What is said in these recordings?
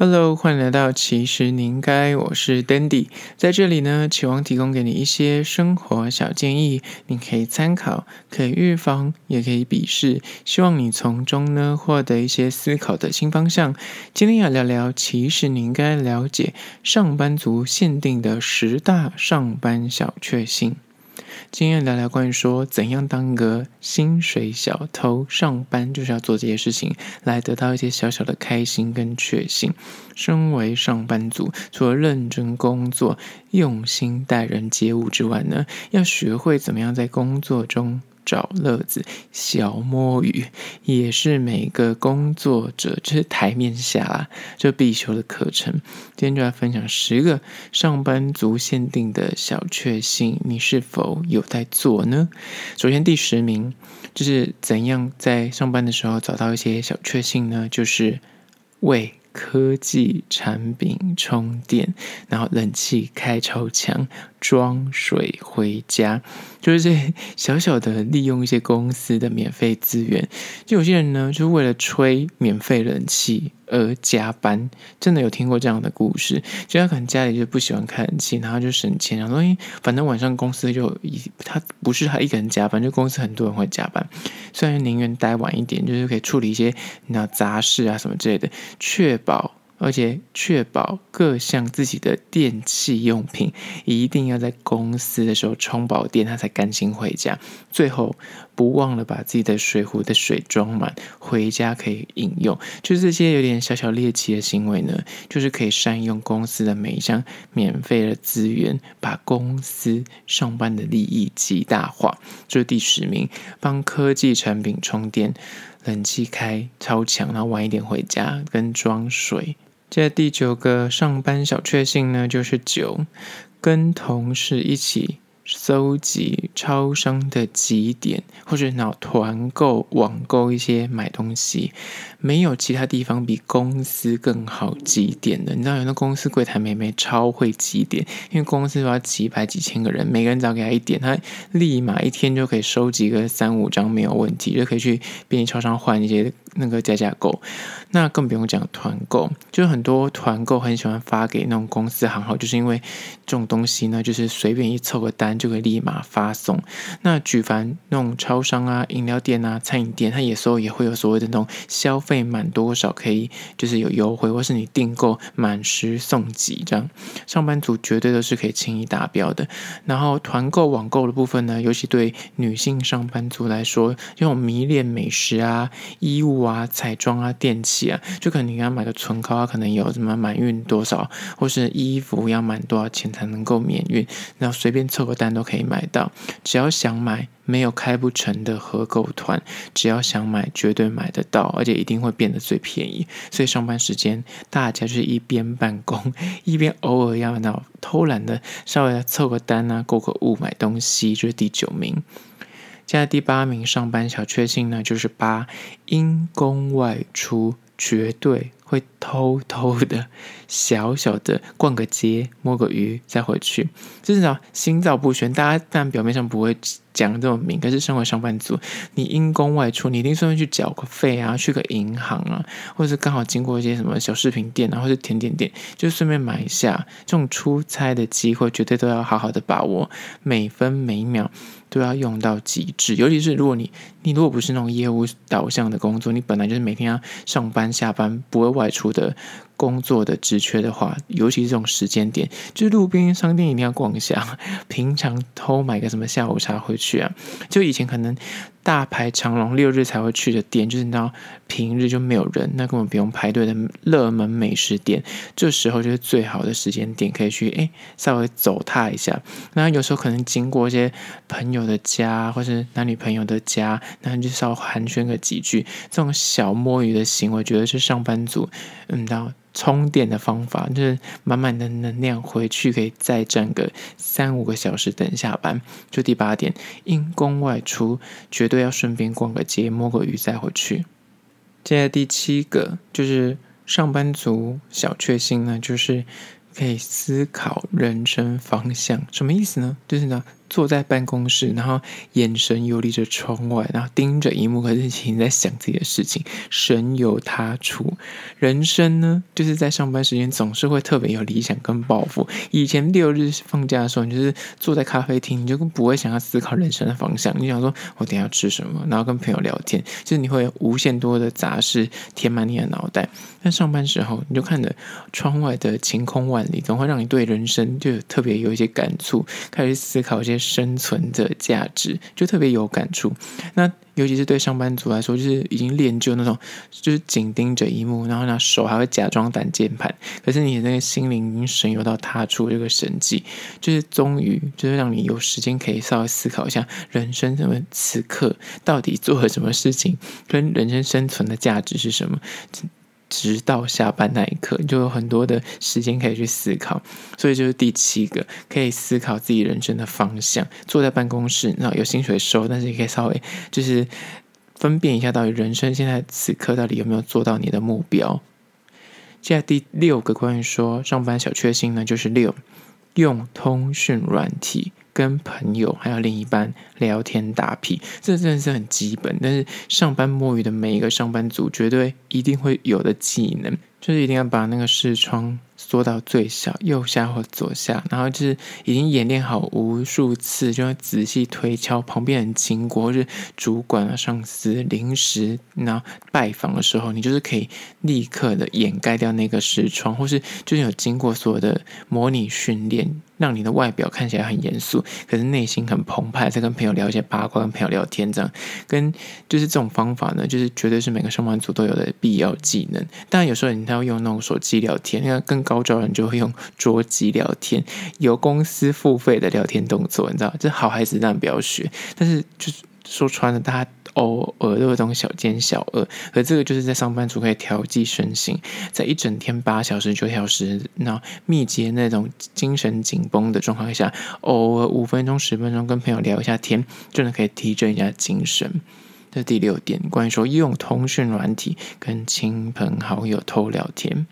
Hello，欢迎来到其实你应该，我是 Dandy，在这里呢，期望提供给你一些生活小建议，你可以参考，可以预防，也可以鄙视，希望你从中呢获得一些思考的新方向。今天要聊聊，其实你应该了解上班族限定的十大上班小确幸。今天聊聊关于说怎样当个薪水小偷，上班就是要做这些事情，来得到一些小小的开心跟确信。身为上班族，除了认真工作、用心待人接物之外呢，要学会怎么样在工作中。找乐子，小摸鱼也是每个工作者就是台面下啊就必修的课程。今天就来分享十个上班族限定的小确幸，你是否有在做呢？首先第十名就是怎样在上班的时候找到一些小确幸呢？就是为。科技产品充电，然后冷气开超强，装水回家，就是这小小的利用一些公司的免费资源。就有些人呢，就为了吹免费冷气而加班，真的有听过这样的故事。就他可能家里就不喜欢开冷气，然后就省钱，然后因为反正晚上公司就一他不是他一个人加班，就公司很多人会加班，虽然宁愿待晚一点，就是可以处理一些那杂事啊什么之类的，确保。而且确保各项自己的电器用品一定要在公司的时候充饱电，他才甘心回家。最后不忘了把自己的水壶的水装满，回家可以饮用。就是这些有点小小猎奇的行为呢，就是可以善用公司的每一项免费的资源，把公司上班的利益极大化。这是第十名，帮科技产品充电，冷气开超强，然后晚一点回家跟装水。接着第九个上班小确幸呢，就是九，跟同事一起。搜集超商的几点，或者脑团购、网购一些买东西，没有其他地方比公司更好几点的。你知道，有的公司柜台妹妹超会几点，因为公司都要几百几千个人，每个人只要给他一点，他立马一天就可以收集个三五张没有问题，就可以去便利超商换一些那个加价购。那更不用讲团购，就很多团购很喜欢发给那种公司行号，就是因为这种东西呢，就是随便一凑个单。就可以立马发送。那举凡那种超商啊、饮料店啊、餐饮店，它有时候也会有所谓的那种消费满多少可以就是有优惠，或是你订购满十送几这样。上班族绝对都是可以轻易达标的。然后团购网购的部分呢，尤其对女性上班族来说，这种迷恋美食啊、衣物啊、彩妆啊、电器啊，就可能你要买个唇膏啊，可能有什么满运多少，或是衣服要满多少钱才能够免运，然后随便凑个单。都可以买到，只要想买，没有开不成的合购团。只要想买，绝对买得到，而且一定会变得最便宜。所以上班时间，大家就是一边办公，一边偶尔要那偷懒的，稍微凑个单啊，购个物买东西，就是第九名。现在第八名上班小确幸呢，就是八，因公外出，绝对。会偷偷的、小小的逛个街、摸个鱼再回去，就是讲心照不宣。大家但表面上不会讲这么明，可是身为上班族，你因公外出，你一定顺便去缴个费啊，去个银行啊，或者是刚好经过一些什么小饰品店啊，或者甜点店，就顺便买一下。这种出差的机会，绝对都要好好的把握，每分每秒都要用到极致。尤其是如果你你如果不是那种业务导向的工作，你本来就是每天要上班下班，不会。外出的工作的职缺的话，尤其是这种时间点，就是路边商店一定要逛一下。平常偷买个什么下午茶回去啊？就以前可能大排长龙，六日才会去的店，就是你知道平日就没有人，那根本不用排队的热门美食店，这时候就是最好的时间点，可以去哎稍微走踏一下。那有时候可能经过一些朋友的家，或是男女朋友的家，那你就稍微寒暄个几句。这种小摸鱼的行为，觉得是上班族，嗯，到。充电的方法就是满满的能量回去，可以再站个三五个小时等下班。就第八点，因公外出，绝对要顺便逛个街、摸个鱼再回去。接下来第七个就是上班族小确幸呢，就是可以思考人生方向。什么意思呢？就是呢，坐在办公室，然后眼神游离着窗外，然后盯着荧幕，可是其实在想自己的事情，神游他处。人生呢，就是在上班时间总是会特别有理想跟抱负。以前六日放假的时候，你就是坐在咖啡厅，你就不会想要思考人生的方向。你想说，我等下要吃什么，然后跟朋友聊天，就是你会无限多的杂事填满你的脑袋。但上班时候，你就看着窗外的晴空万里，总会让你对人生就特别有一些感触，开始思考一些生存的价值，就特别有感触。那尤其是对上班族来说，就是已经练就那种，就是紧盯着一幕，然后呢手还会假装打键盘，可是你那个心灵已经神游到他处这个神迹，就是终于就是让你有时间可以稍微思考一下人生什么此刻到底做了什么事情，跟人生生存的价值是什么。直到下班那一刻，就有很多的时间可以去思考，所以就是第七个，可以思考自己人生的方向。坐在办公室，那有薪水收，但是也可以稍微就是分辨一下，到底人生现在此刻到底有没有做到你的目标。接下来第六个关于说上班小确幸呢，就是六，用通讯软体。跟朋友还有另一半聊天打屁，这真的是很基本。但是上班摸鱼的每一个上班族，绝对一定会有的技能，就是一定要把那个视窗。缩到最小，右下或左下，然后就是已经演练好无数次，就要仔细推敲旁边人经过，或是主管啊、上司临时然后拜访的时候，你就是可以立刻的掩盖掉那个视窗，或是就是有经过所有的模拟训练，让你的外表看起来很严肃，可是内心很澎湃，在跟朋友聊一些八卦，跟朋友聊天这样，跟就是这种方法呢，就是绝对是每个上班族都有的必要技能。当然有时候你要用那种手机聊天，那个更高。招人就会用桌机聊天，有公司付费的聊天动作，你知道，这好孩子当然不要学。但是就是说穿了，大家偶尔都有这种小奸小恶，而这个就是在上班族可以调剂身心，在一整天八小时、九小时，那密集那种精神紧绷的状况下，偶尔五分钟、十分钟跟朋友聊一下天，真的可以提振一下精神。这第六点，关于说用通讯软体跟亲朋好友偷聊天。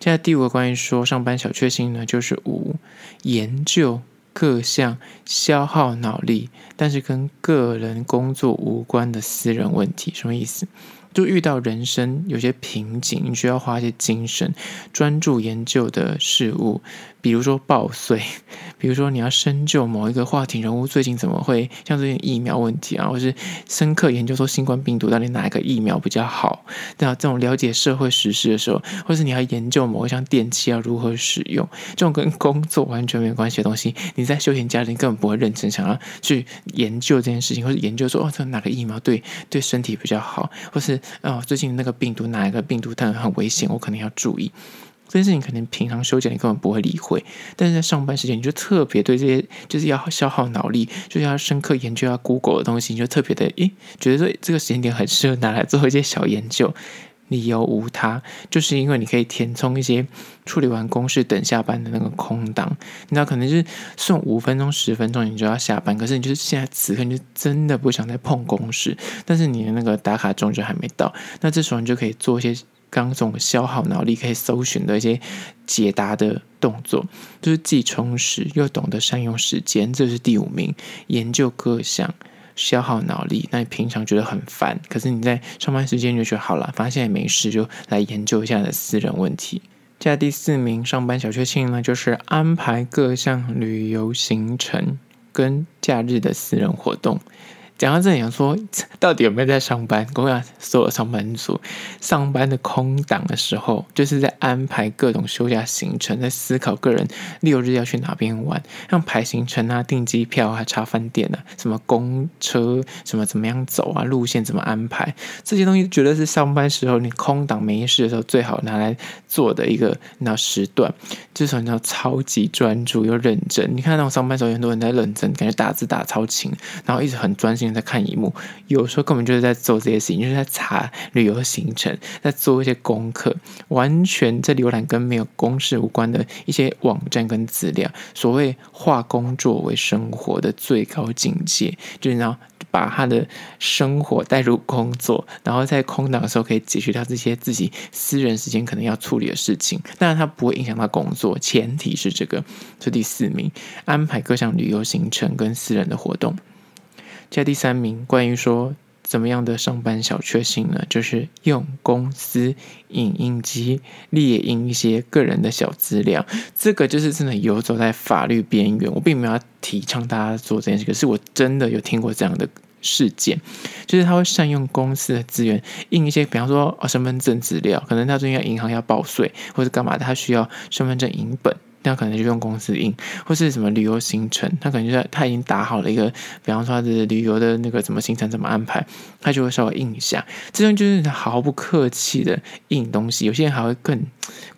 现在第五个关于说上班小确幸呢，就是五研究各项消耗脑力，但是跟个人工作无关的私人问题，什么意思？就遇到人生有些瓶颈，你需要花一些精神专注研究的事物。比如说报税，比如说你要深究某一个话题人物最近怎么会像这些疫苗问题啊，或是深刻研究说新冠病毒到底哪一个疫苗比较好？那这种了解社会时事的时候，或是你要研究某一项电器要如何使用，这种跟工作完全没有关系的东西，你在休闲家庭根本不会认真想要去研究这件事情，或是研究说哦，这哪个疫苗对对身体比较好，或是哦最近那个病毒哪一个病毒它很危险，我可能要注意。这件事情可能平常休假你根本不会理会，但是在上班时间你就特别对这些就是要消耗脑力，就是要深刻研究要 Google 的东西，你就特别的诶，觉得说这个时间点很适合拿来做一些小研究。理由无他，就是因为你可以填充一些处理完公事等下班的那个空档，你知道可能就是剩五分钟十分钟你就要下班，可是你就是现在此刻你就真的不想再碰公事，但是你的那个打卡钟就还没到，那这时候你就可以做一些。刚这种消耗脑力可以搜寻的一些解答的动作，就是既充实又懂得善用时间，这是第五名。研究各项消耗脑力，那你平常觉得很烦，可是你在上班时间就觉得好了，反正现在没事，就来研究一下你的私人问题。接下第四名上班小确幸呢，就是安排各项旅游行程跟假日的私人活动。讲到这里，想说到底有没有在上班？我想所有上班族上班的空档的时候，就是在安排各种休假行程，在思考个人六日要去哪边玩，像排行程啊、订机票啊、查饭店啊、什么公车、什么怎么样走啊、路线怎么安排，这些东西绝对是上班时候你空档没事的时候最好拿来做的一个那时段，至少你要超级专注又认真。你看那种上班时候，很多人在认真，感觉打字打超勤，然后一直很专心。在看一幕，有时候根本就是在做这些事情，就是在查旅游行程，在做一些功课，完全在浏览跟没有公事无关的一些网站跟资料。所谓化工作为生活的最高境界，就是你知道。把他的生活带入工作，然后在空档的时候可以解决掉这些自己私人时间可能要处理的事情，当然他不会影响到工作，前提是这个。这第四名，安排各项旅游行程跟私人的活动。接第三名，关于说怎么样的上班小确幸呢？就是用公司影印机列印一些个人的小资料，这个就是真的游走在法律边缘。我并没有要提倡大家做这件事，可是我真的有听过这样的。事件就是他会善用公司的资源，印一些，比方说哦，身份证资料，可能他最近要银行要报税或者干嘛，他需要身份证影本。那可能就用公司印，或是什么旅游行程，他可能就在他已经打好了一个，比方说他的旅游的那个什么行程怎么安排，他就会稍微印一下。这种就是毫不客气的印东西，有些人还会更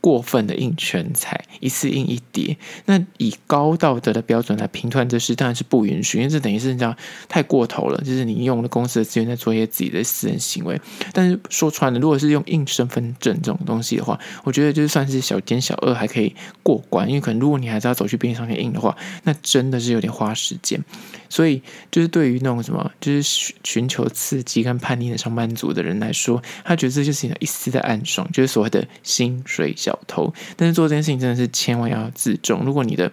过分的印全彩，一次印一叠。那以高道德的标准来评断这事，当然是不允许，因为这等于是你知道太过头了，就是你用了公司的资源在做一些自己的私人行为。但是说穿了，如果是用印身份证这种东西的话，我觉得就算是小奸小恶还可以过关。因为可能如果你还是要走去便利商店印的话，那真的是有点花时间。所以就是对于那种什么，就是寻求刺激跟叛逆的上班族的人来说，他觉得这就是一丝的暗爽，就是所谓的薪水小偷。但是做这件事情真的是千万要自重。如果你的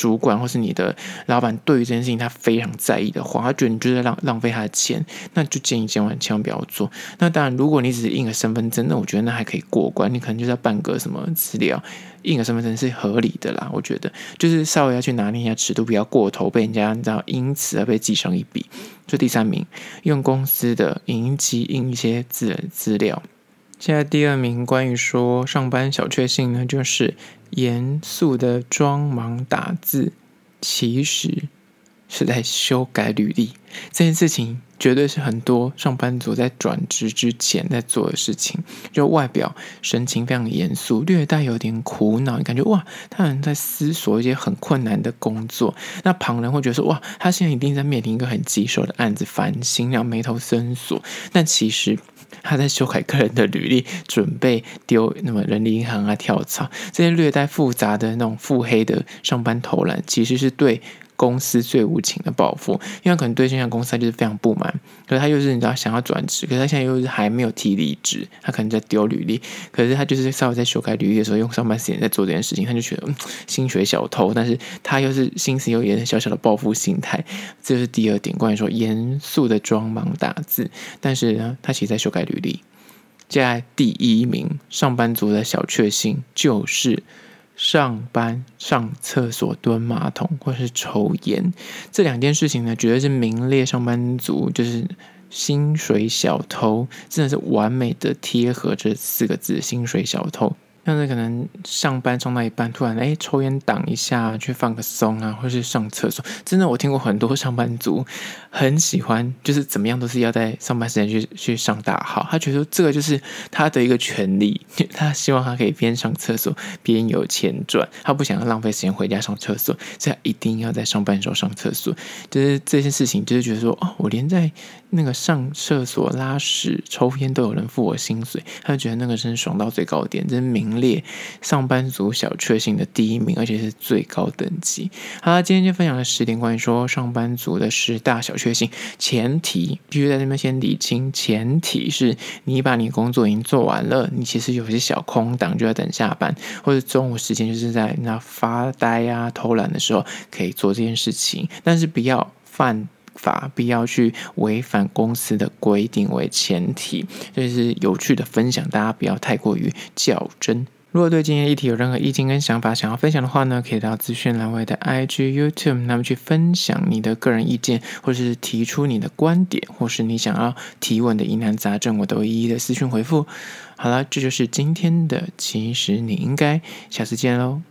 主管或是你的老板对于这件事情他非常在意的话，他觉得你就是在浪浪费他的钱，那就建议千万千万不要做。那当然，如果你只是印个身份证，那我觉得那还可以过关。你可能就是要办个什么资料。印个身份证是合理的啦，我觉得就是稍微要去拿捏一下尺度，不要过头，被人家你知道，因此而被记上一笔。就第三名，用公司的影印机印一些资资料。现在第二名，关于说上班小确幸呢，就是严肃的装忙打字，其实是在修改履历这件事情。绝对是很多上班族在转职之前在做的事情，就外表神情非常严肃，略带有点苦恼，你感觉哇，他好像在思索一些很困难的工作。那旁人会觉得说哇，他现在一定在面临一个很棘手的案子，烦心，然后眉头深锁。但其实他在修改个人的履历，准备丢那么人力银行啊跳槽，这些略带复杂的那种腹黑的上班偷懒，其实是对。公司最无情的报复，因为可能对这家公司他就是非常不满，可是他又是你知道想要转职，可是他现在又是还没有提离职，他可能在丢履历，可是他就是稍微在修改履历的时候用上班时间在做这件事情，他就觉得嗯，薪水小偷，但是他又是心思有点小小的报复心态，这是第二点，关于说严肃的装忙打字，但是呢，他其实在修改履历。接下来第一名上班族的小确幸就是。上班上厕所蹲马桶或是抽烟，这两件事情呢，绝对是名列上班族就是薪水小偷，真的是完美的贴合这四个字“薪水小偷”。像是可能上班上到一半，突然哎抽烟挡一下，去放个松啊，或是上厕所。真的，我听过很多上班族很喜欢，就是怎么样都是要在上班时间去去上大号。他觉得这个就是他的一个权利，他希望他可以边上厕所边有钱赚。他不想要浪费时间回家上厕所，所以他一定要在上班的时候上厕所。就是这件事情，就是觉得说哦，我连在那个上厕所拉屎抽烟都有人付我薪水，他就觉得那个真是爽到最高点，真是明。列上班族小确幸的第一名，而且是最高等级。好了，今天就分享了十点关于说上班族的十大小确幸，前提必须在这边先理清，前提是你把你工作已经做完了，你其实有些小空档就要等下班，或者中午时间就是在那发呆啊、偷懒的时候可以做这件事情，但是不要犯法，必要去违反公司的规定为前提，这是有趣的分享，大家不要太过于较真。如果对今天议题有任何意见跟想法，想要分享的话呢，可以到资讯栏位的 IG、YouTube，那么去分享你的个人意见，或是提出你的观点，或是你想要提问的疑难杂症，我都一一的私讯回复。好了，这就是今天的，其实你应该下次见喽。